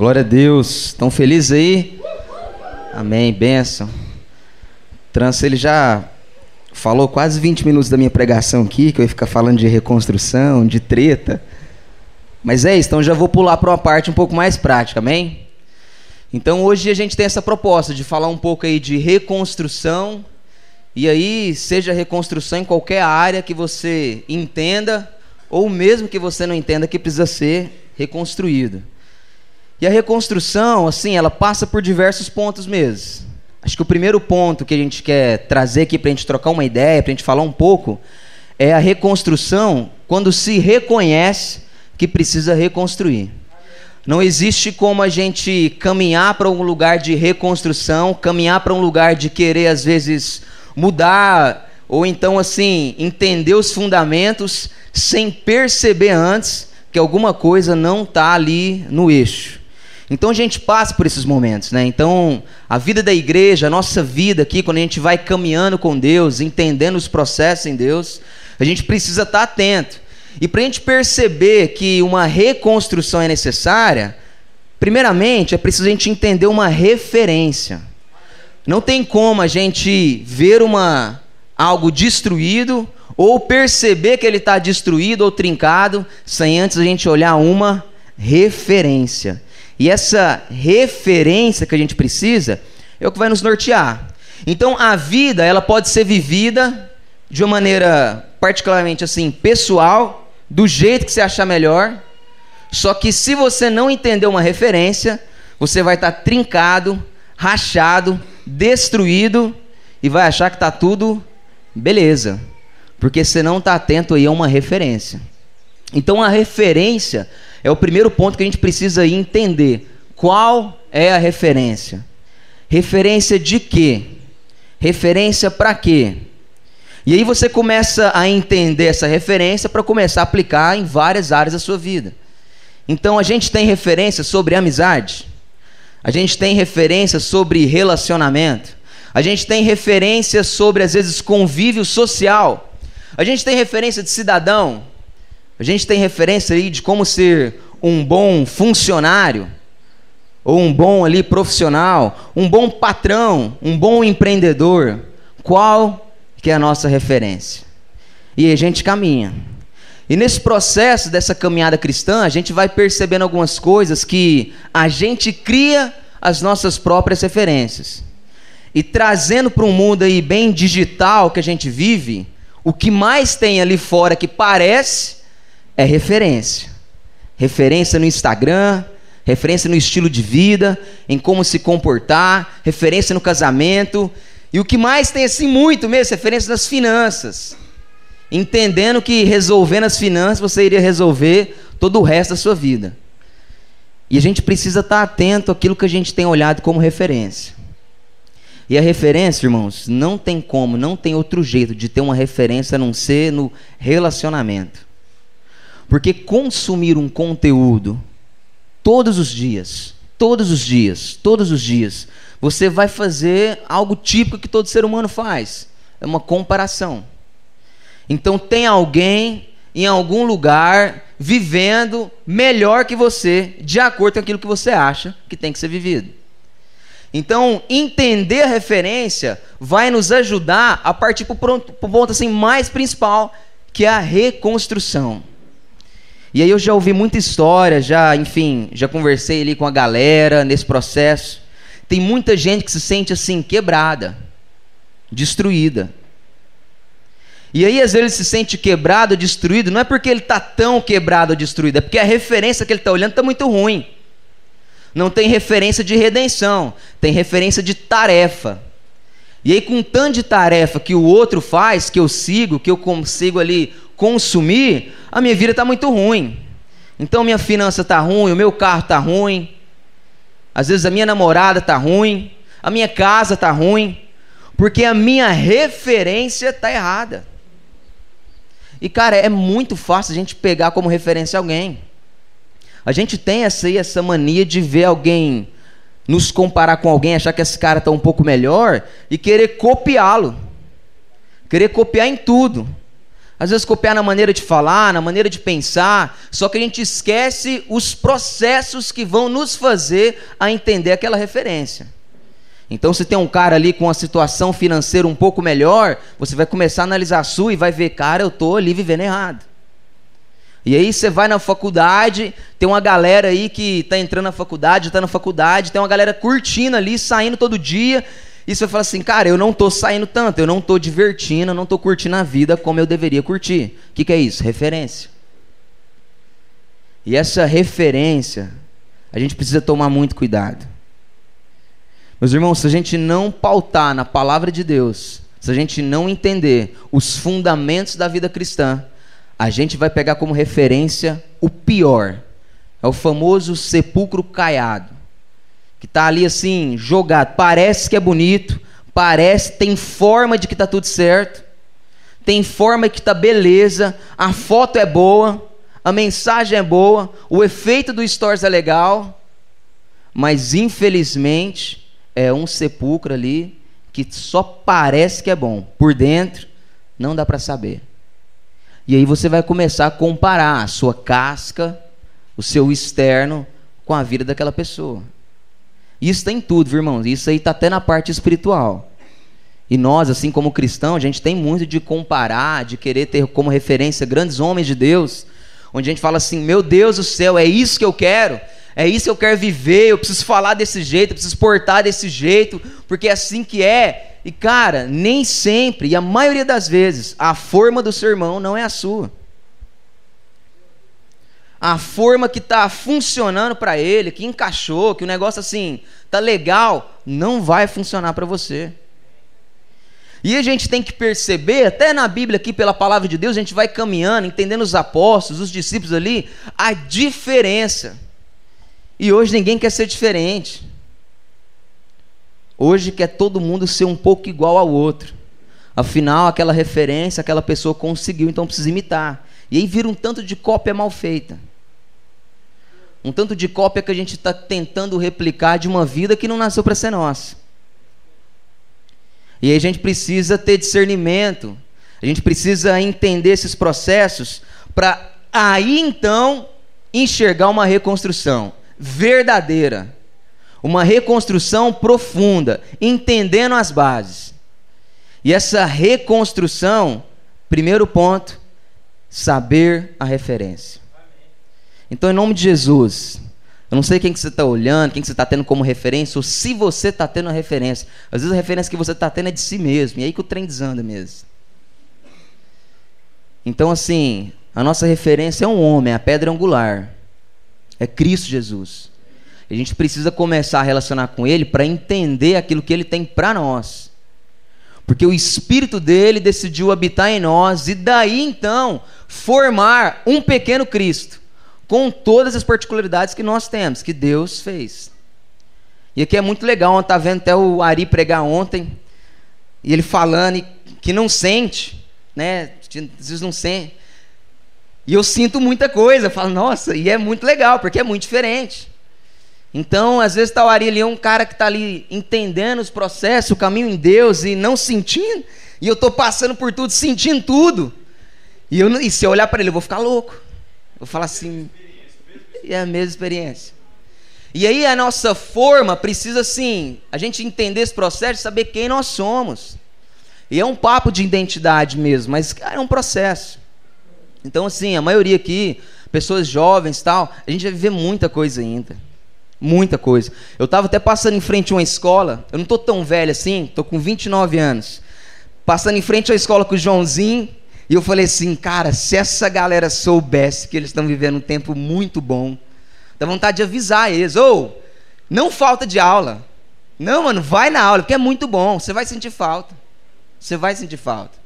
Glória a Deus. Estão felizes aí? Amém. Benção. Trans, ele já falou quase 20 minutos da minha pregação aqui, que eu ia ficar falando de reconstrução, de treta. Mas é isso, então já vou pular para uma parte um pouco mais prática, amém? Então hoje a gente tem essa proposta de falar um pouco aí de reconstrução, e aí seja reconstrução em qualquer área que você entenda, ou mesmo que você não entenda que precisa ser reconstruído. E a reconstrução, assim, ela passa por diversos pontos mesmo. Acho que o primeiro ponto que a gente quer trazer aqui para a gente trocar uma ideia, para a gente falar um pouco, é a reconstrução quando se reconhece que precisa reconstruir. Não existe como a gente caminhar para um lugar de reconstrução, caminhar para um lugar de querer, às vezes, mudar, ou então, assim, entender os fundamentos sem perceber antes que alguma coisa não está ali no eixo. Então a gente passa por esses momentos, né? Então a vida da igreja, a nossa vida aqui, quando a gente vai caminhando com Deus, entendendo os processos em Deus, a gente precisa estar atento. E para a gente perceber que uma reconstrução é necessária, primeiramente é preciso a gente entender uma referência. Não tem como a gente ver uma algo destruído ou perceber que ele está destruído ou trincado sem antes a gente olhar uma referência. E essa referência que a gente precisa é o que vai nos nortear. Então a vida, ela pode ser vivida de uma maneira particularmente assim, pessoal, do jeito que você achar melhor. Só que se você não entender uma referência, você vai estar trincado, rachado, destruído e vai achar que está tudo beleza. Porque você não está atento aí a uma referência. Então a referência é o primeiro ponto que a gente precisa entender. Qual é a referência? Referência de quê? Referência para quê? E aí você começa a entender essa referência para começar a aplicar em várias áreas da sua vida. Então a gente tem referência sobre amizade, a gente tem referência sobre relacionamento, a gente tem referência sobre às vezes convívio social, a gente tem referência de cidadão, a gente tem referência aí de como ser um bom funcionário, ou um bom ali profissional, um bom patrão, um bom empreendedor. Qual que é a nossa referência? E a gente caminha. E nesse processo dessa caminhada cristã, a gente vai percebendo algumas coisas que a gente cria as nossas próprias referências. E trazendo para um mundo aí bem digital que a gente vive, o que mais tem ali fora que parece é referência. Referência no Instagram, referência no estilo de vida, em como se comportar, referência no casamento. E o que mais tem assim muito mesmo, referência nas finanças. Entendendo que resolvendo as finanças você iria resolver todo o resto da sua vida. E a gente precisa estar atento àquilo que a gente tem olhado como referência. E a referência, irmãos, não tem como, não tem outro jeito de ter uma referência a não ser no relacionamento. Porque consumir um conteúdo todos os dias, todos os dias, todos os dias, você vai fazer algo típico que todo ser humano faz. É uma comparação. Então tem alguém em algum lugar vivendo melhor que você, de acordo com aquilo que você acha que tem que ser vivido. Então, entender a referência vai nos ajudar a partir para o ponto assim, mais principal, que é a reconstrução. E aí eu já ouvi muita história, já, enfim, já conversei ali com a galera nesse processo. Tem muita gente que se sente assim quebrada, destruída. E aí às vezes ele se sente quebrado, destruído, não é porque ele está tão quebrado ou destruído, é porque a referência que ele está olhando está muito ruim. Não tem referência de redenção, tem referência de tarefa. E aí, com tanto de tarefa que o outro faz, que eu sigo, que eu consigo ali consumir, a minha vida está muito ruim. Então minha finança está ruim, o meu carro está ruim, às vezes a minha namorada está ruim, a minha casa está ruim, porque a minha referência está errada. E cara, é muito fácil a gente pegar como referência alguém. A gente tem essa, aí, essa mania de ver alguém, nos comparar com alguém, achar que esse cara está um pouco melhor e querer copiá-lo. Querer copiar em tudo. Às vezes copiar na maneira de falar, na maneira de pensar, só que a gente esquece os processos que vão nos fazer a entender aquela referência. Então, se tem um cara ali com uma situação financeira um pouco melhor, você vai começar a analisar a sua e vai ver, cara, eu estou ali vivendo errado. E aí você vai na faculdade, tem uma galera aí que está entrando na faculdade, está na faculdade, tem uma galera curtindo ali, saindo todo dia, e você fala assim, cara, eu não estou saindo tanto, eu não estou divertindo, eu não estou curtindo a vida como eu deveria curtir. O que, que é isso? Referência. E essa referência, a gente precisa tomar muito cuidado. Meus irmãos, se a gente não pautar na palavra de Deus, se a gente não entender os fundamentos da vida cristã, a gente vai pegar como referência o pior. É o famoso sepulcro caiado. Que está ali assim, jogado. Parece que é bonito, parece, tem forma de que está tudo certo, tem forma que está beleza, a foto é boa, a mensagem é boa, o efeito do stories é legal, mas infelizmente é um sepulcro ali que só parece que é bom. Por dentro, não dá para saber. E aí você vai começar a comparar a sua casca, o seu externo, com a vida daquela pessoa. Isso tem tudo, viu, irmãos. Isso aí está até na parte espiritual. E nós, assim como cristãos, a gente tem muito de comparar, de querer ter como referência grandes homens de Deus, onde a gente fala assim: meu Deus do céu, é isso que eu quero. É isso que eu quero viver, eu preciso falar desse jeito, eu preciso portar desse jeito, porque é assim que é. E cara, nem sempre, e a maioria das vezes, a forma do seu irmão não é a sua. A forma que está funcionando para ele, que encaixou, que o negócio assim tá legal, não vai funcionar para você. E a gente tem que perceber, até na Bíblia aqui, pela palavra de Deus, a gente vai caminhando, entendendo os apóstolos, os discípulos ali, a diferença e hoje ninguém quer ser diferente. Hoje quer todo mundo ser um pouco igual ao outro. Afinal, aquela referência, aquela pessoa conseguiu, então precisa imitar. E aí vira um tanto de cópia mal feita. Um tanto de cópia que a gente está tentando replicar de uma vida que não nasceu para ser nossa. E aí a gente precisa ter discernimento. A gente precisa entender esses processos para aí então enxergar uma reconstrução verdadeira, uma reconstrução profunda, entendendo as bases. E essa reconstrução, primeiro ponto, saber a referência. Então, em nome de Jesus, eu não sei quem que você está olhando, quem que você está tendo como referência, ou se você está tendo a referência. Às vezes a referência que você está tendo é de si mesmo, e é aí que o trem desanda mesmo. Então, assim, a nossa referência é um homem, a pedra angular. É Cristo Jesus. A gente precisa começar a relacionar com Ele para entender aquilo que Ele tem para nós. Porque o Espírito dele decidiu habitar em nós e daí então formar um pequeno Cristo com todas as particularidades que nós temos, que Deus fez. E aqui é muito legal, estava vendo até o Ari pregar ontem, e ele falando que não sente, né? Às vezes não sente. E eu sinto muita coisa, eu falo, nossa, e é muito legal, porque é muito diferente. Então, às vezes, está o Ari ali, é um cara que está ali entendendo os processos, o caminho em Deus e não sentindo, e eu estou passando por tudo, sentindo tudo. E, eu, e se eu olhar para ele, eu vou ficar louco. Eu vou falar assim, é a mesma experiência. E aí a nossa forma precisa, assim, a gente entender esse processo, saber quem nós somos. E é um papo de identidade mesmo, mas cara, é um processo. Então, assim, a maioria aqui, pessoas jovens tal, a gente vai viver muita coisa ainda. Muita coisa. Eu estava até passando em frente a uma escola, eu não estou tão velho assim, estou com 29 anos. Passando em frente à escola com o Joãozinho, e eu falei assim, cara, se essa galera soubesse que eles estão vivendo um tempo muito bom, dá vontade de avisar eles, ou oh, não falta de aula. Não, mano, vai na aula, porque é muito bom, você vai sentir falta. Você vai sentir falta.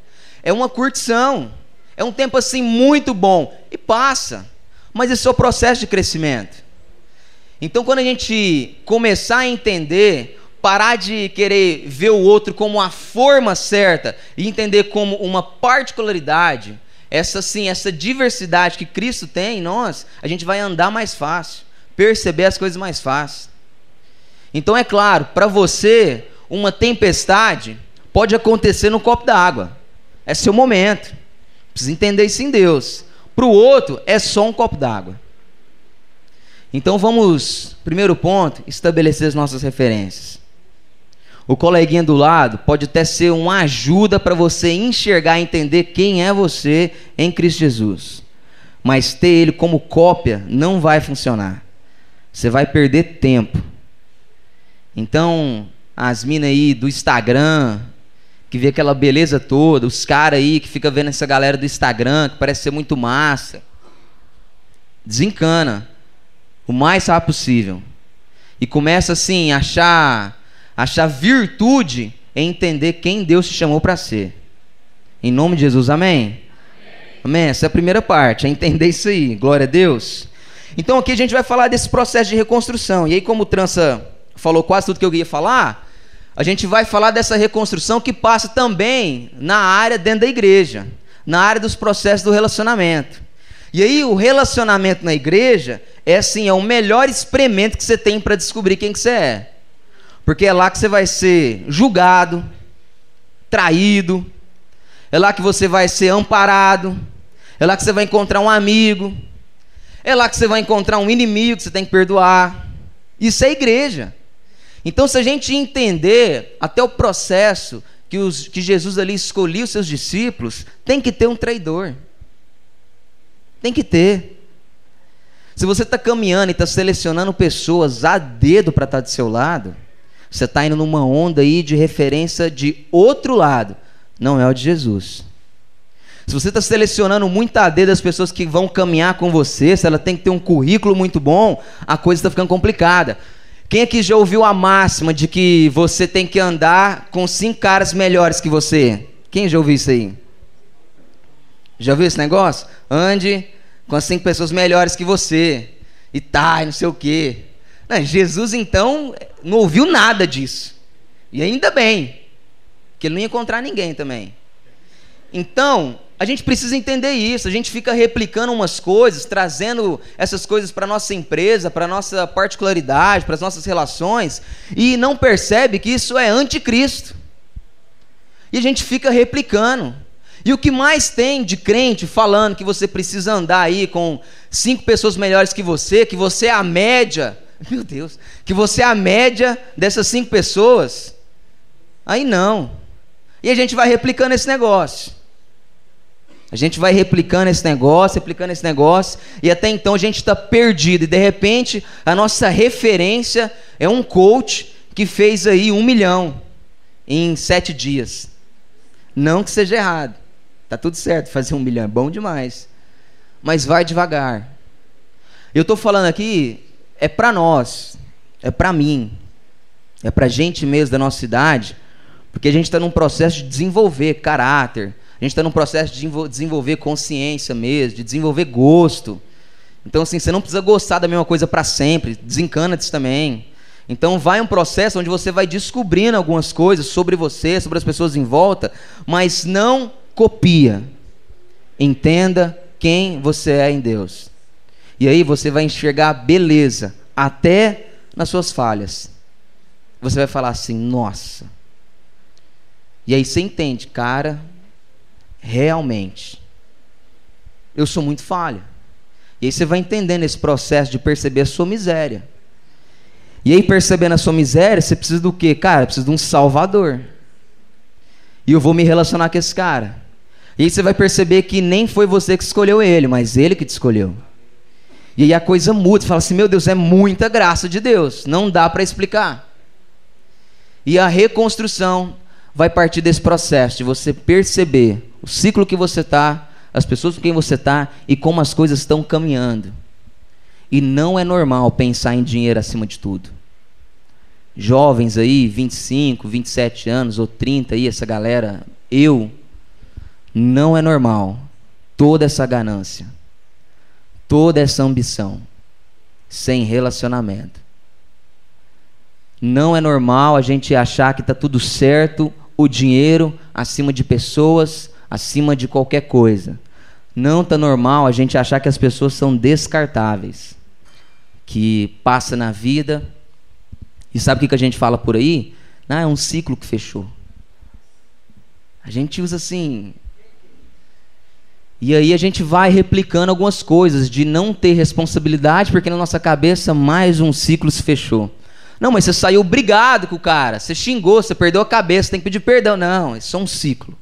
É uma curtição. É um tempo assim muito bom e passa. Mas esse é o processo de crescimento. Então, quando a gente começar a entender, parar de querer ver o outro como a forma certa e entender como uma particularidade, essa sim, essa diversidade que Cristo tem em nós, a gente vai andar mais fácil, perceber as coisas mais fácil. Então, é claro, para você, uma tempestade pode acontecer no copo d'água. É seu momento. Precisa entender isso em Deus. Para o outro, é só um copo d'água. Então vamos, primeiro ponto, estabelecer as nossas referências. O coleguinha do lado pode até ser uma ajuda para você enxergar e entender quem é você em Cristo Jesus. Mas ter ele como cópia não vai funcionar. Você vai perder tempo. Então, as minas aí do Instagram, que vê aquela beleza toda, os caras aí que fica vendo essa galera do Instagram, que parece ser muito massa. Desencana o mais rápido possível. E começa assim a achar achar virtude em entender quem Deus te chamou para ser. Em nome de Jesus, amém? amém? Essa é a primeira parte, é entender isso aí. Glória a Deus. Então aqui a gente vai falar desse processo de reconstrução. E aí, como o Trança falou quase tudo que eu ia falar, a gente vai falar dessa reconstrução que passa também na área dentro da igreja, na área dos processos do relacionamento. E aí o relacionamento na igreja é assim, é o melhor experimento que você tem para descobrir quem que você é. Porque é lá que você vai ser julgado, traído, é lá que você vai ser amparado, é lá que você vai encontrar um amigo, é lá que você vai encontrar um inimigo que você tem que perdoar. Isso é igreja. Então, se a gente entender até o processo que, os, que Jesus ali escolheu os seus discípulos, tem que ter um traidor. Tem que ter. Se você está caminhando e está selecionando pessoas a dedo para estar tá do seu lado, você está indo numa onda aí de referência de outro lado, não é o de Jesus. Se você está selecionando muito a dedo as pessoas que vão caminhar com você, se ela tem que ter um currículo muito bom, a coisa está ficando complicada. Quem aqui já ouviu a máxima de que você tem que andar com cinco caras melhores que você? Quem já ouviu isso aí? Já ouviu esse negócio? Ande com as cinco pessoas melhores que você. E tá, e não sei o quê. Não, Jesus, então, não ouviu nada disso. E ainda bem, que ele não ia encontrar ninguém também. Então, a gente precisa entender isso. A gente fica replicando umas coisas, trazendo essas coisas para nossa empresa, para nossa particularidade, para as nossas relações, e não percebe que isso é anticristo. E a gente fica replicando. E o que mais tem de crente falando que você precisa andar aí com cinco pessoas melhores que você, que você é a média, meu Deus, que você é a média dessas cinco pessoas, aí não. E a gente vai replicando esse negócio. A gente vai replicando esse negócio, replicando esse negócio, e até então a gente está perdido. E de repente a nossa referência é um coach que fez aí um milhão em sete dias. Não que seja errado, tá tudo certo, fazer um milhão é bom demais, mas vai devagar. Eu estou falando aqui é para nós, é para mim, é para gente mesmo da nossa cidade, porque a gente está num processo de desenvolver caráter a gente está num processo de desenvolver consciência mesmo, de desenvolver gosto. Então, assim, você não precisa gostar da mesma coisa para sempre, desencana disso também. Então, vai um processo onde você vai descobrindo algumas coisas sobre você, sobre as pessoas em volta, mas não copia. Entenda quem você é em Deus. E aí você vai enxergar a beleza até nas suas falhas. Você vai falar assim: nossa. E aí você entende, cara, realmente. Eu sou muito falho. E aí você vai entendendo esse processo de perceber a sua miséria. E aí, percebendo a sua miséria, você precisa do quê? Cara, precisa de um salvador. E eu vou me relacionar com esse cara. E aí você vai perceber que nem foi você que escolheu ele, mas ele que te escolheu. E aí a coisa muda, você fala assim: meu Deus, é muita graça de Deus, não dá para explicar. E a reconstrução vai partir desse processo de você perceber o ciclo que você está, as pessoas com quem você está e como as coisas estão caminhando. E não é normal pensar em dinheiro acima de tudo. Jovens aí, 25, 27 anos ou 30 aí, essa galera, eu, não é normal toda essa ganância, toda essa ambição, sem relacionamento. Não é normal a gente achar que está tudo certo, o dinheiro acima de pessoas, acima de qualquer coisa. Não está normal a gente achar que as pessoas são descartáveis, que passa na vida. E sabe o que, que a gente fala por aí? Ah, é um ciclo que fechou. A gente usa assim. E aí a gente vai replicando algumas coisas de não ter responsabilidade, porque na nossa cabeça mais um ciclo se fechou. Não, mas você saiu brigado com o cara, você xingou, você perdeu a cabeça, tem que pedir perdão. Não, é só um ciclo.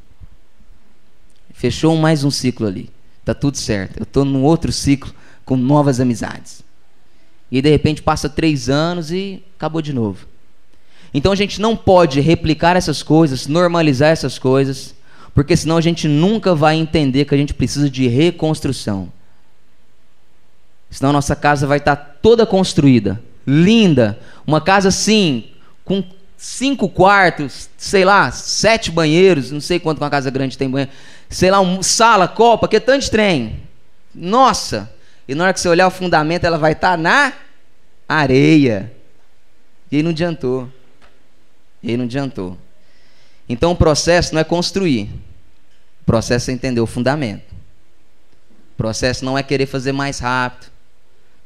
Fechou mais um ciclo ali. Tá tudo certo. Eu estou num outro ciclo com novas amizades. E de repente passa três anos e acabou de novo. Então a gente não pode replicar essas coisas, normalizar essas coisas, porque senão a gente nunca vai entender que a gente precisa de reconstrução. Senão a nossa casa vai estar toda construída, linda, uma casa assim, com cinco quartos, sei lá, sete banheiros, não sei quanto uma casa grande tem banheiro, sei lá, um, sala, copa, que é tanto de trem. Nossa! E na hora que você olhar o fundamento, ela vai estar na areia. E aí não adiantou. E aí não adiantou. Então o processo não é construir. O processo é entender o fundamento. O processo não é querer fazer mais rápido,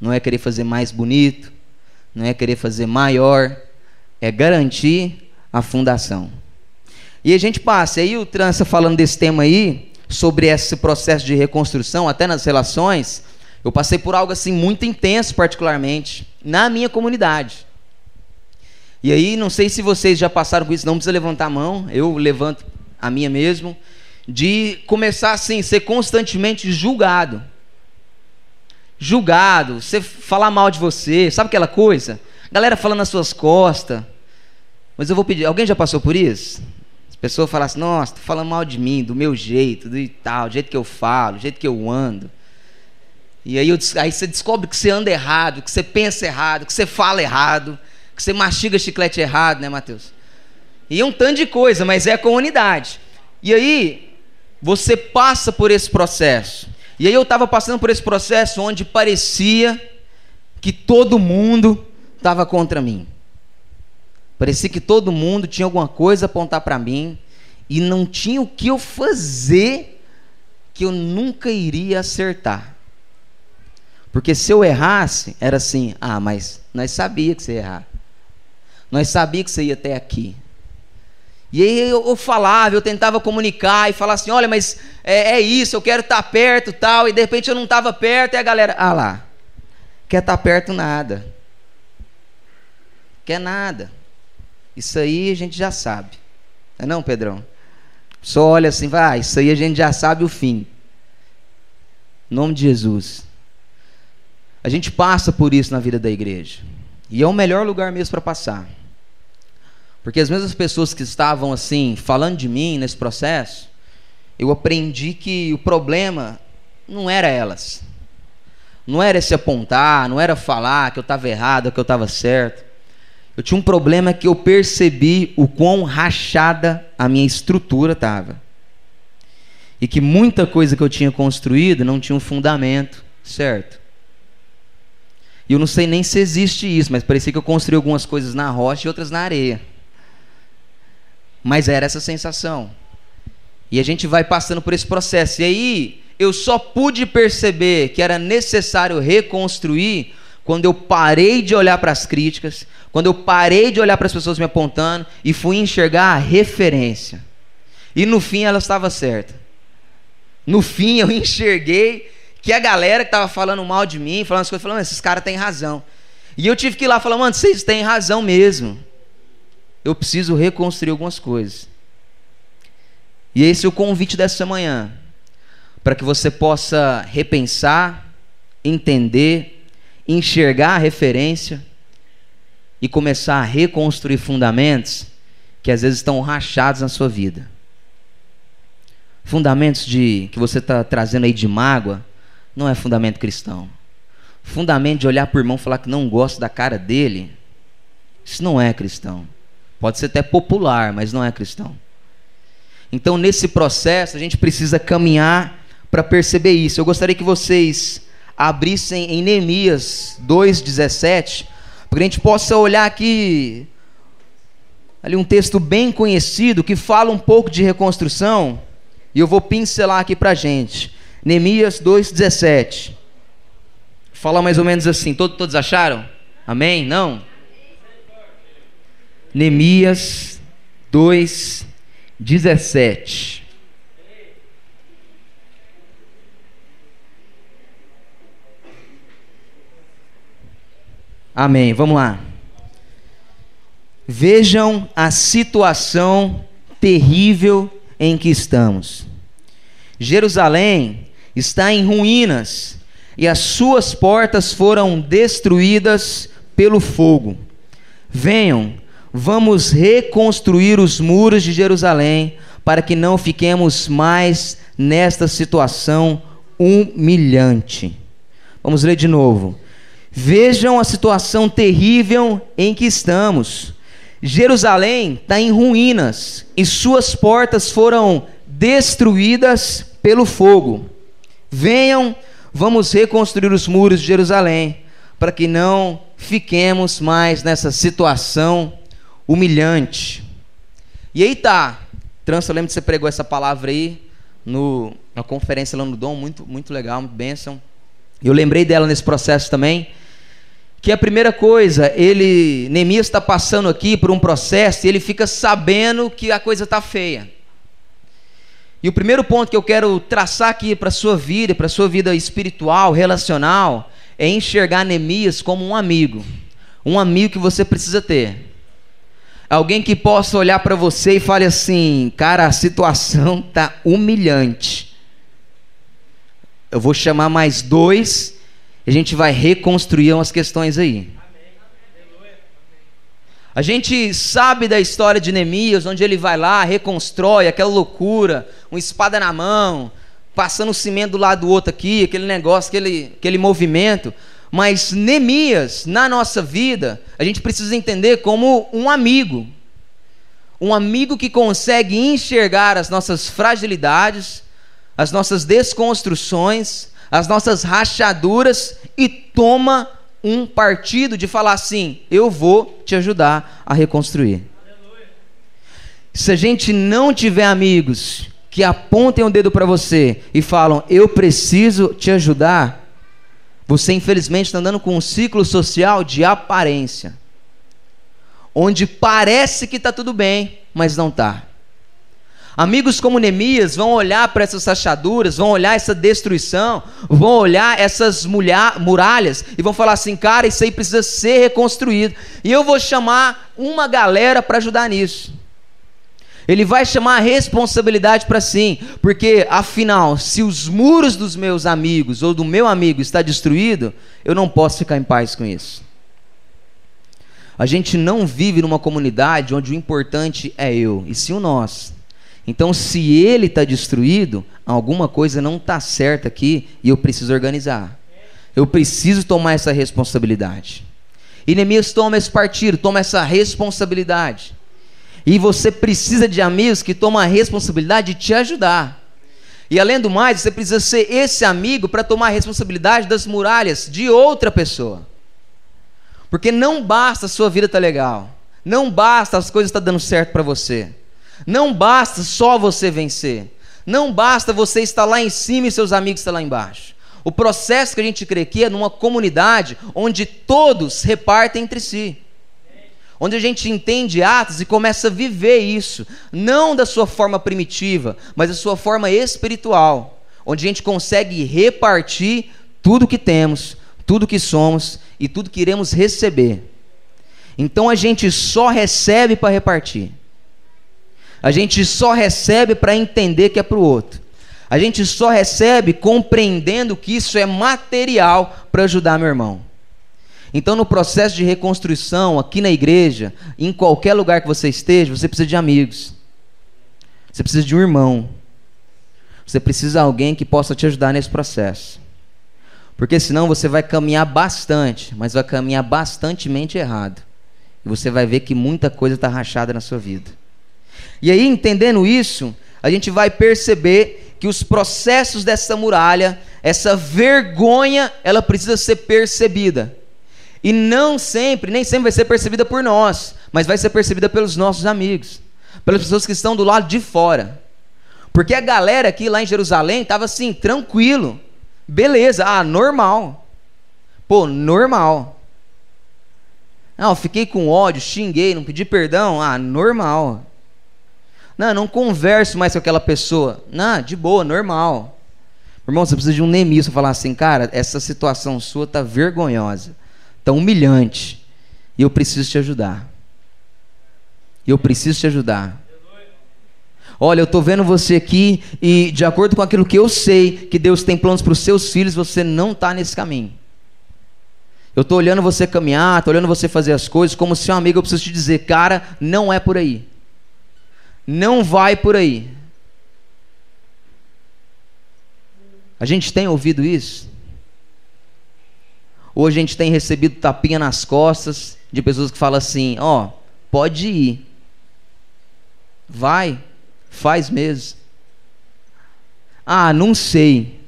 não é querer fazer mais bonito, não é querer fazer maior, é garantir a fundação. E a gente passa, aí o Trança falando desse tema aí, sobre esse processo de reconstrução, até nas relações, eu passei por algo assim muito intenso, particularmente, na minha comunidade. E aí, não sei se vocês já passaram com isso, não precisa levantar a mão, eu levanto a minha mesmo, de começar assim, ser constantemente julgado. Julgado, você falar mal de você, sabe aquela coisa? Galera falando nas suas costas. Mas eu vou pedir, alguém já passou por isso? As pessoas falam assim, nossa, tô falando mal de mim, do meu jeito, do tal, do jeito que eu falo, do jeito que eu ando. E aí, eu, aí você descobre que você anda errado, que você pensa errado, que você fala errado que você mastiga chiclete errado, né, Mateus? E um tanto de coisa, mas é a comunidade. E aí, você passa por esse processo. E aí eu estava passando por esse processo onde parecia que todo mundo estava contra mim. Parecia que todo mundo tinha alguma coisa a apontar para mim e não tinha o que eu fazer que eu nunca iria acertar. Porque se eu errasse, era assim: ah, mas nós sabia que você ia errar. Nós sabíamos que você ia até aqui. E aí eu, eu, falava, eu tentava comunicar e falar assim: olha, mas é, é isso, eu quero estar tá perto tal. E de repente eu não estava perto e a galera, ah lá, quer estar tá perto nada. Quer nada. Isso aí a gente já sabe. Não é não, Pedrão? Só olha assim, vai, ah, isso aí a gente já sabe o fim. Em nome de Jesus. A gente passa por isso na vida da igreja. E é o melhor lugar mesmo para passar. Porque as mesmas pessoas que estavam assim, falando de mim nesse processo, eu aprendi que o problema não era elas. Não era se apontar, não era falar que eu estava errado, que eu estava certo. Eu tinha um problema que eu percebi o quão rachada a minha estrutura estava. E que muita coisa que eu tinha construído não tinha um fundamento certo. E eu não sei nem se existe isso, mas parecia que eu construí algumas coisas na rocha e outras na areia. Mas era essa sensação. E a gente vai passando por esse processo. E aí eu só pude perceber que era necessário reconstruir quando eu parei de olhar para as críticas, quando eu parei de olhar para as pessoas me apontando e fui enxergar a referência. E no fim ela estava certa. No fim eu enxerguei que a galera que tava falando mal de mim, falando as coisas, falando, esses caras têm razão. E eu tive que ir lá falar, mano, vocês têm razão mesmo. Eu preciso reconstruir algumas coisas. E esse é o convite dessa manhã, para que você possa repensar, entender, enxergar a referência e começar a reconstruir fundamentos que às vezes estão rachados na sua vida. Fundamentos de que você está trazendo aí de mágoa, não é fundamento cristão. Fundamento de olhar para o irmão e falar que não gosta da cara dele, isso não é cristão. Pode ser até popular, mas não é cristão. Então, nesse processo, a gente precisa caminhar para perceber isso. Eu gostaria que vocês abrissem em Neemias 2,17, para que a gente possa olhar aqui ali um texto bem conhecido que fala um pouco de reconstrução, e eu vou pincelar aqui para a gente. Neemias 2,17. Fala mais ou menos assim. Todos, todos acharam? Amém? Não? Neemias 2,17. Amém. Vamos lá. Vejam a situação terrível em que estamos. Jerusalém está em ruínas e as suas portas foram destruídas pelo fogo. Venham, vamos reconstruir os muros de Jerusalém para que não fiquemos mais nesta situação humilhante. Vamos ler de novo. Vejam a situação terrível em que estamos. Jerusalém está em ruínas e suas portas foram destruídas pelo fogo. Venham, vamos reconstruir os muros de Jerusalém, para que não fiquemos mais nessa situação humilhante. E aí tá, Trans, eu lembro que você pregou essa palavra aí no, na conferência lá no Dom, muito, muito legal, muito bênção. Eu lembrei dela nesse processo também que a primeira coisa, ele, Neemias está passando aqui por um processo e ele fica sabendo que a coisa está feia. E o primeiro ponto que eu quero traçar aqui para a sua vida, para a sua vida espiritual, relacional, é enxergar Neemias como um amigo. Um amigo que você precisa ter. Alguém que possa olhar para você e fale assim: cara, a situação está humilhante. Eu vou chamar mais dois a gente vai reconstruir umas questões aí. A gente sabe da história de Neemias, onde ele vai lá, reconstrói aquela loucura, uma espada na mão, passando o cimento do lado do outro aqui, aquele negócio, aquele, aquele movimento. Mas Neemias, na nossa vida, a gente precisa entender como um amigo. Um amigo que consegue enxergar as nossas fragilidades, as nossas desconstruções, as nossas rachaduras e toma um partido de falar assim: eu vou te ajudar a reconstruir. Se a gente não tiver amigos que apontem o dedo para você e falam: eu preciso te ajudar, você infelizmente está andando com um ciclo social de aparência, onde parece que está tudo bem, mas não está. Amigos como Neemias vão olhar para essas rachaduras, vão olhar essa destruição, vão olhar essas muralhas e vão falar assim: cara, isso aí precisa ser reconstruído. E eu vou chamar uma galera para ajudar nisso. Ele vai chamar a responsabilidade para sim, porque afinal, se os muros dos meus amigos ou do meu amigo está destruído, eu não posso ficar em paz com isso. A gente não vive numa comunidade onde o importante é eu, e sim o nós. Então, se ele está destruído, alguma coisa não está certa aqui e eu preciso organizar. Eu preciso tomar essa responsabilidade. E Neemias toma esse partido, toma essa responsabilidade. E você precisa de amigos que tomam a responsabilidade de te ajudar. E além do mais, você precisa ser esse amigo para tomar a responsabilidade das muralhas de outra pessoa. Porque não basta a sua vida estar tá legal. Não basta as coisas estar tá dando certo para você. Não basta só você vencer. Não basta você estar lá em cima e seus amigos estar lá embaixo. O processo que a gente crê aqui é numa comunidade onde todos repartem entre si. Onde a gente entende Atos e começa a viver isso, não da sua forma primitiva, mas da sua forma espiritual, onde a gente consegue repartir tudo que temos, tudo que somos e tudo que iremos receber. Então a gente só recebe para repartir. A gente só recebe para entender que é para o outro. A gente só recebe compreendendo que isso é material para ajudar meu irmão. Então, no processo de reconstrução, aqui na igreja, em qualquer lugar que você esteja, você precisa de amigos. Você precisa de um irmão. Você precisa de alguém que possa te ajudar nesse processo. Porque senão você vai caminhar bastante, mas vai caminhar bastantemente errado. E você vai ver que muita coisa está rachada na sua vida. E aí, entendendo isso, a gente vai perceber que os processos dessa muralha, essa vergonha, ela precisa ser percebida. E não sempre, nem sempre vai ser percebida por nós, mas vai ser percebida pelos nossos amigos, pelas pessoas que estão do lado de fora. Porque a galera aqui lá em Jerusalém estava assim, tranquilo. Beleza, ah, normal. Pô, normal. Não, fiquei com ódio, xinguei, não pedi perdão. Ah, normal. Não, não converso mais com aquela pessoa. Não, de boa, normal. Irmão, você precisa de um Neemias para falar assim, cara, essa situação sua tá vergonhosa. tão humilhante. E eu preciso te ajudar. Eu preciso te ajudar. Olha, eu estou vendo você aqui e, de acordo com aquilo que eu sei que Deus tem planos para os seus filhos, você não está nesse caminho. Eu estou olhando você caminhar, estou olhando você fazer as coisas, como seu amigo, eu preciso te dizer, cara, não é por aí. Não vai por aí. A gente tem ouvido isso? Ou a gente tem recebido tapinha nas costas de pessoas que falam assim: ó, oh, pode ir. Vai, faz mesmo. Ah, não sei.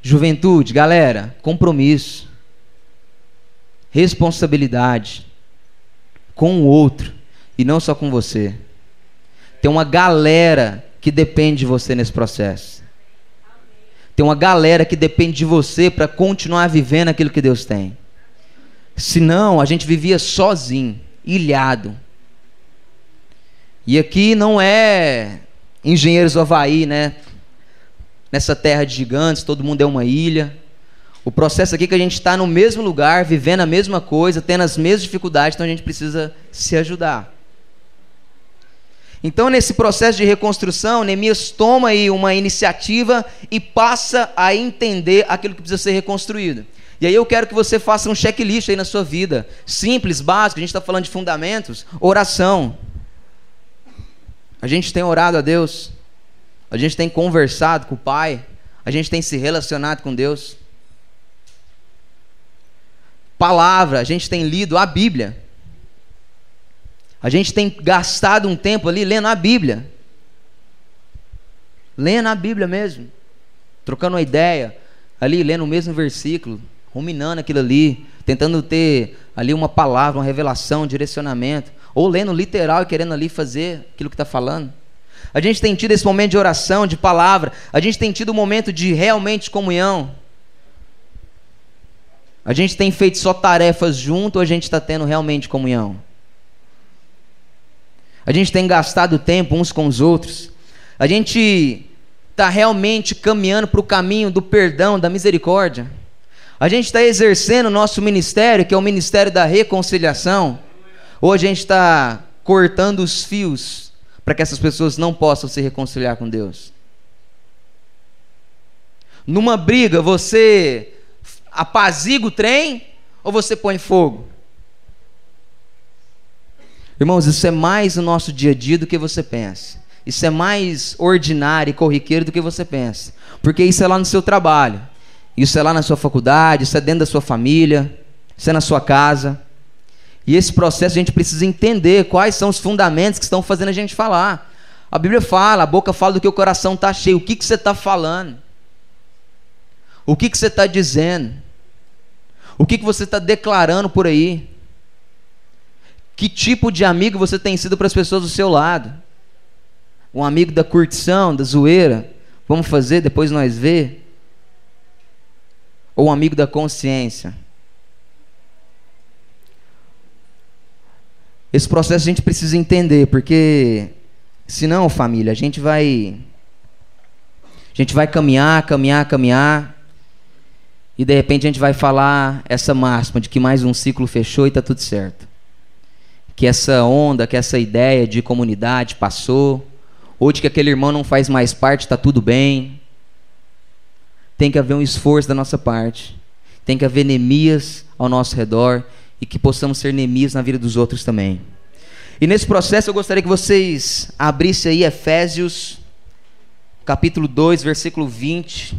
Juventude, galera, compromisso, responsabilidade com o outro e não só com você. Tem uma galera que depende de você nesse processo. Tem uma galera que depende de você para continuar vivendo aquilo que Deus tem. Senão, a gente vivia sozinho, ilhado. E aqui não é engenheiros do Havaí, né? Nessa terra de gigantes, todo mundo é uma ilha. O processo aqui é que a gente está no mesmo lugar, vivendo a mesma coisa, tendo as mesmas dificuldades, então a gente precisa se ajudar. Então, nesse processo de reconstrução, Neemias toma aí uma iniciativa e passa a entender aquilo que precisa ser reconstruído. E aí eu quero que você faça um checklist aí na sua vida. Simples, básico, a gente está falando de fundamentos. Oração. A gente tem orado a Deus. A gente tem conversado com o Pai. A gente tem se relacionado com Deus. Palavra, a gente tem lido a Bíblia. A gente tem gastado um tempo ali lendo a Bíblia. Lendo a Bíblia mesmo. Trocando uma ideia. Ali, lendo o mesmo versículo. Ruminando aquilo ali. Tentando ter ali uma palavra, uma revelação, um direcionamento. Ou lendo literal e querendo ali fazer aquilo que está falando. A gente tem tido esse momento de oração, de palavra. A gente tem tido um momento de realmente comunhão. A gente tem feito só tarefas junto ou a gente está tendo realmente comunhão? A gente tem gastado tempo uns com os outros. A gente está realmente caminhando para o caminho do perdão, da misericórdia. A gente está exercendo o nosso ministério, que é o ministério da reconciliação. Ou a gente está cortando os fios para que essas pessoas não possam se reconciliar com Deus. Numa briga, você apazigua o trem ou você põe fogo? Irmãos, isso é mais no nosso dia a dia do que você pensa. Isso é mais ordinário e corriqueiro do que você pensa. Porque isso é lá no seu trabalho. Isso é lá na sua faculdade, isso é dentro da sua família, isso é na sua casa. E esse processo a gente precisa entender quais são os fundamentos que estão fazendo a gente falar. A Bíblia fala, a boca fala do que o coração está cheio. O que, que você está falando? O que, que você está dizendo? O que, que você está declarando por aí? Que tipo de amigo você tem sido para as pessoas do seu lado? Um amigo da curtição, da zoeira? Vamos fazer, depois nós ver? Ou um amigo da consciência? Esse processo a gente precisa entender, porque senão, família, a gente vai a gente vai caminhar, caminhar, caminhar, e de repente a gente vai falar essa máxima de que mais um ciclo fechou e está tudo certo que essa onda, que essa ideia de comunidade passou, ou de que aquele irmão não faz mais parte, está tudo bem. Tem que haver um esforço da nossa parte. Tem que haver Neemias ao nosso redor e que possamos ser Neemias na vida dos outros também. E nesse processo eu gostaria que vocês abrissem aí Efésios, capítulo 2, versículo 20.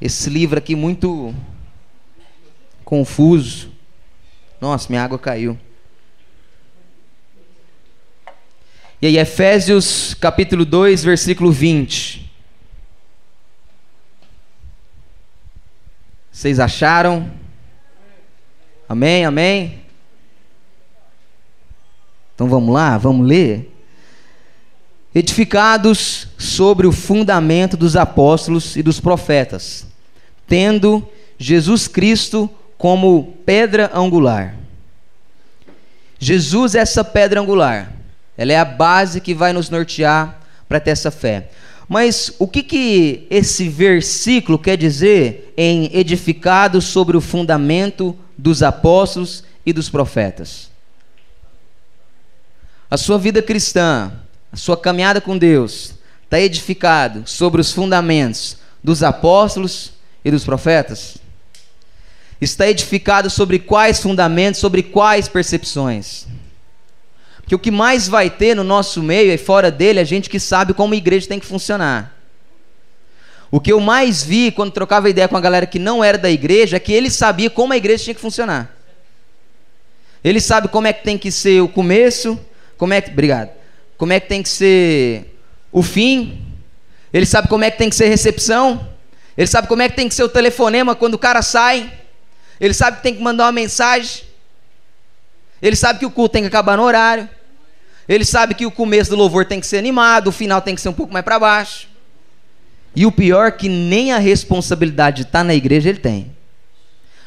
Esse livro aqui muito confuso. Nossa, minha água caiu. E aí, Efésios capítulo 2, versículo 20. Vocês acharam? Amém, amém? Então vamos lá, vamos ler. Edificados sobre o fundamento dos apóstolos e dos profetas, tendo Jesus Cristo como pedra angular. Jesus é essa pedra angular. Ela é a base que vai nos nortear para ter essa fé. Mas o que, que esse versículo quer dizer em edificado sobre o fundamento dos apóstolos e dos profetas? A sua vida cristã, a sua caminhada com Deus, está edificado sobre os fundamentos dos apóstolos e dos profetas? Está edificado sobre quais fundamentos, sobre quais percepções? Que o que mais vai ter no nosso meio e fora dele é gente que sabe como a igreja tem que funcionar. O que eu mais vi quando trocava ideia com a galera que não era da igreja é que ele sabia como a igreja tinha que funcionar. Ele sabe como é que tem que ser o começo, como é que, obrigado. Como é que tem que ser o fim? Ele sabe como é que tem que ser recepção? Ele sabe como é que tem que ser o telefonema quando o cara sai? Ele sabe que tem que mandar uma mensagem? Ele sabe que o culto tem que acabar no horário? Ele sabe que o começo do louvor tem que ser animado, o final tem que ser um pouco mais para baixo. E o pior é que nem a responsabilidade de estar na igreja ele tem.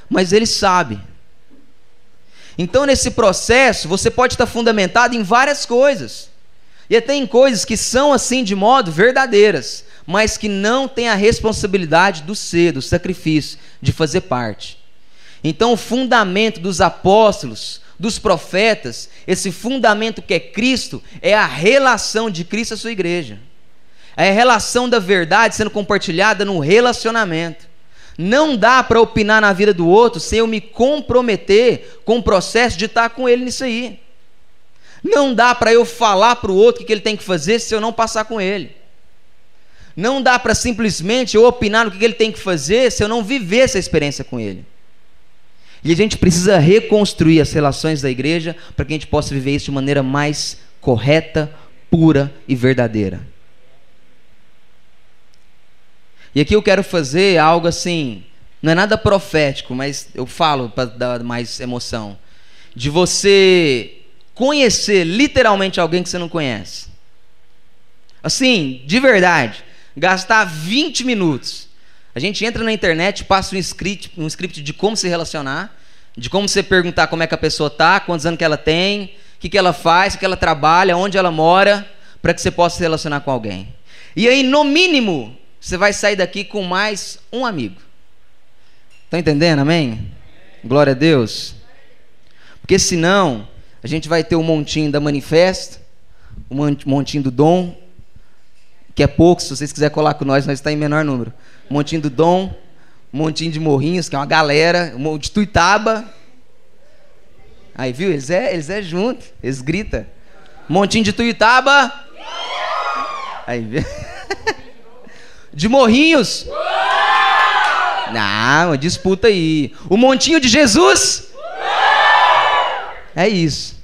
Mas ele sabe. Então, nesse processo, você pode estar fundamentado em várias coisas. E até em coisas que são assim de modo verdadeiras, mas que não têm a responsabilidade do ser, do sacrifício, de fazer parte. Então, o fundamento dos apóstolos, dos profetas, esse fundamento que é Cristo, é a relação de Cristo à sua igreja. É a relação da verdade sendo compartilhada no relacionamento. Não dá para opinar na vida do outro sem eu me comprometer com o processo de estar com ele nisso aí. Não dá para eu falar para o outro o que ele tem que fazer se eu não passar com ele. Não dá para simplesmente eu opinar no que ele tem que fazer se eu não viver essa experiência com ele. E a gente precisa reconstruir as relações da igreja para que a gente possa viver isso de maneira mais correta, pura e verdadeira. E aqui eu quero fazer algo assim, não é nada profético, mas eu falo para dar mais emoção. De você conhecer literalmente alguém que você não conhece. Assim, de verdade, gastar 20 minutos a gente entra na internet, passa um script, um script de como se relacionar, de como você perguntar como é que a pessoa tá, quantos anos que ela tem, o que, que ela faz, o que ela trabalha, onde ela mora, para que você possa se relacionar com alguém. E aí, no mínimo, você vai sair daqui com mais um amigo. Tá entendendo? Amém? Glória a Deus. Porque senão, a gente vai ter um montinho da manifesta, um montinho do dom, que é pouco, se vocês quiserem colar com nós, nós está em menor número. Montinho do Dom, Montinho de Morrinhos, que é uma galera, de Tuitaba. Aí, viu? Eles é, eles é junto, eles gritam. Montinho de Tuitaba. Aí, viu? De Morrinhos. Não, disputa aí. O Montinho de Jesus. É isso.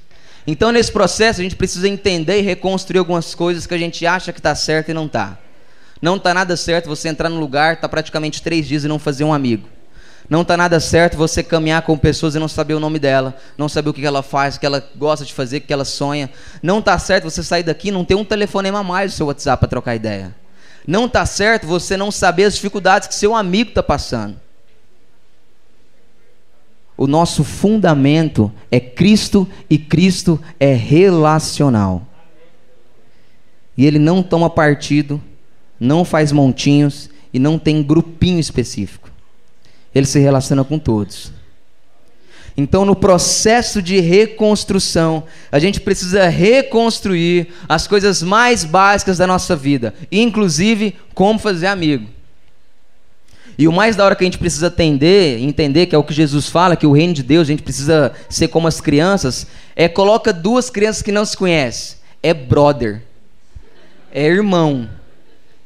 Então, nesse processo, a gente precisa entender e reconstruir algumas coisas que a gente acha que está certo e não está. Não está nada certo você entrar no lugar, tá praticamente três dias e não fazer um amigo. Não está nada certo você caminhar com pessoas e não saber o nome dela, não saber o que ela faz, o que ela gosta de fazer, o que ela sonha. Não está certo você sair daqui e não ter um telefonema mais no seu WhatsApp para trocar ideia. Não está certo você não saber as dificuldades que seu amigo está passando. O nosso fundamento é Cristo e Cristo é relacional. E ele não toma partido não faz montinhos e não tem grupinho específico. Ele se relaciona com todos. Então, no processo de reconstrução, a gente precisa reconstruir as coisas mais básicas da nossa vida, inclusive como fazer amigo. E o mais da hora que a gente precisa atender, entender que é o que Jesus fala, que o reino de Deus, a gente precisa ser como as crianças, é coloca duas crianças que não se conhecem. É brother. É irmão.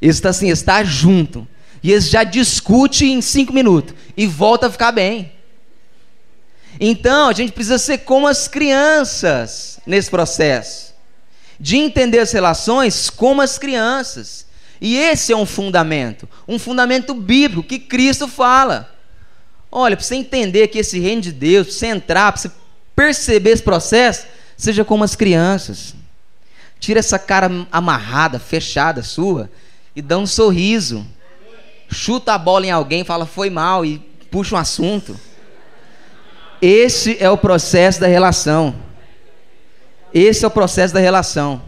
Está assim, está junto. E eles já discutem em cinco minutos e volta a ficar bem. Então, a gente precisa ser como as crianças nesse processo. De entender as relações como as crianças. E esse é um fundamento, um fundamento bíblico que Cristo fala. Olha, para você entender que esse reino de Deus, para você entrar, para você perceber esse processo, seja como as crianças. Tira essa cara amarrada, fechada sua e dá um sorriso. Chuta a bola em alguém, fala foi mal e puxa um assunto. Esse é o processo da relação. Esse é o processo da relação.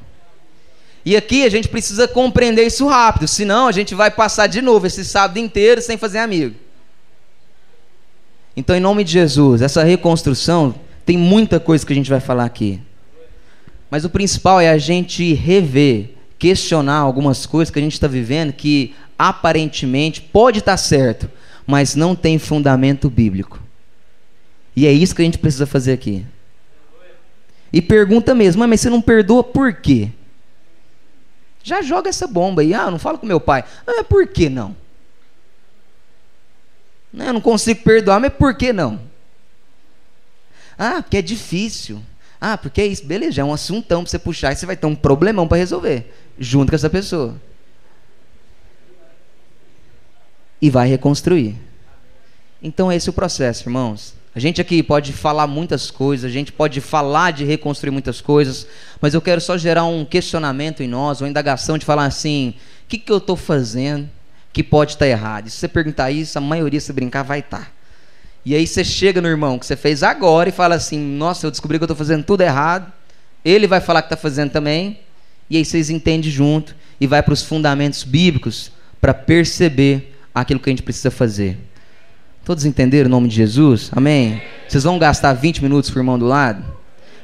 E aqui a gente precisa compreender isso rápido, senão a gente vai passar de novo esse sábado inteiro sem fazer amigo. Então, em nome de Jesus, essa reconstrução tem muita coisa que a gente vai falar aqui. Mas o principal é a gente rever, questionar algumas coisas que a gente está vivendo que aparentemente pode estar tá certo, mas não tem fundamento bíblico. E é isso que a gente precisa fazer aqui. E pergunta mesmo, mas você não perdoa por quê? Já joga essa bomba aí. Ah, não falo com meu pai. Ah, por que não? não? Eu não consigo perdoar, mas por que não? Ah, porque é difícil. Ah, porque é isso. Beleza, já é um assuntão para você puxar e você vai ter um problemão para resolver junto com essa pessoa. E vai reconstruir. Então, esse é o processo, irmãos. A gente aqui pode falar muitas coisas, a gente pode falar de reconstruir muitas coisas, mas eu quero só gerar um questionamento em nós, uma indagação de falar assim: o que, que eu estou fazendo que pode estar tá errado? E se você perguntar isso, a maioria, se brincar, vai estar. Tá. E aí você chega no irmão que você fez agora e fala assim: nossa, eu descobri que eu estou fazendo tudo errado. Ele vai falar que está fazendo também. E aí vocês entendem junto e vai para os fundamentos bíblicos para perceber aquilo que a gente precisa fazer. Todos entenderam o nome de Jesus? Amém? Vocês vão gastar 20 minutos com o irmão do lado?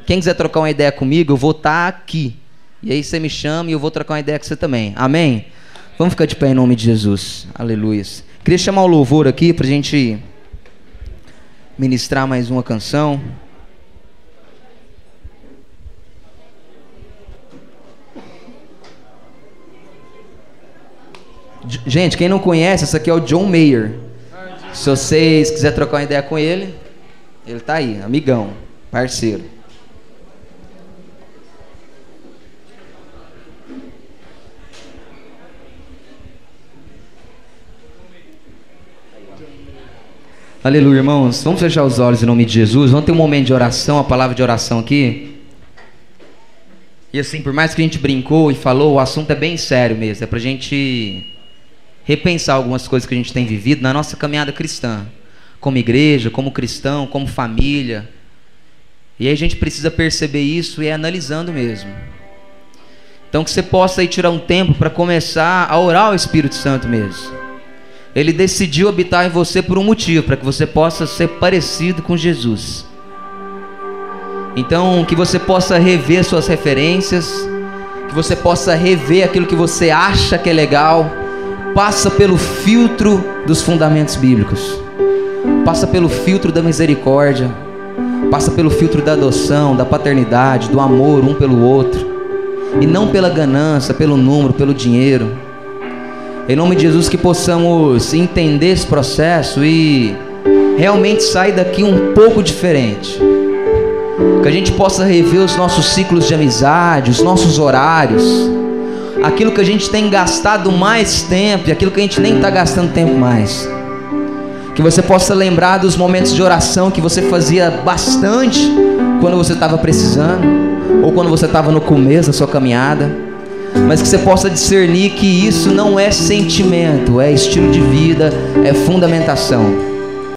Quem quiser trocar uma ideia comigo, eu vou estar tá aqui. E aí você me chama e eu vou trocar uma ideia com você também. Amém? Vamos ficar de pé em nome de Jesus. Aleluia. Queria chamar o louvor aqui para a gente ministrar mais uma canção. Gente, quem não conhece, essa aqui é o John Mayer. Se vocês quiserem trocar uma ideia com ele, ele tá aí, amigão, parceiro. Aleluia, irmãos. Vamos fechar os olhos em nome de Jesus. Vamos ter um momento de oração, a palavra de oração aqui. E assim, por mais que a gente brincou e falou, o assunto é bem sério mesmo. É pra gente repensar algumas coisas que a gente tem vivido na nossa caminhada cristã, como igreja, como cristão, como família. E aí a gente precisa perceber isso e é analisando mesmo. Então que você possa aí tirar um tempo para começar a orar ao Espírito Santo mesmo. Ele decidiu habitar em você por um motivo, para que você possa ser parecido com Jesus. Então, que você possa rever suas referências, que você possa rever aquilo que você acha que é legal, passa pelo filtro dos fundamentos bíblicos, passa pelo filtro da misericórdia, passa pelo filtro da adoção, da paternidade, do amor um pelo outro, e não pela ganância, pelo número, pelo dinheiro. Em nome de Jesus, que possamos entender esse processo e realmente sair daqui um pouco diferente. Que a gente possa rever os nossos ciclos de amizade, os nossos horários aquilo que a gente tem gastado mais tempo e aquilo que a gente nem está gastando tempo mais. Que você possa lembrar dos momentos de oração que você fazia bastante quando você estava precisando, ou quando você estava no começo da sua caminhada, mas que você possa discernir que isso não é sentimento, é estilo de vida, é fundamentação.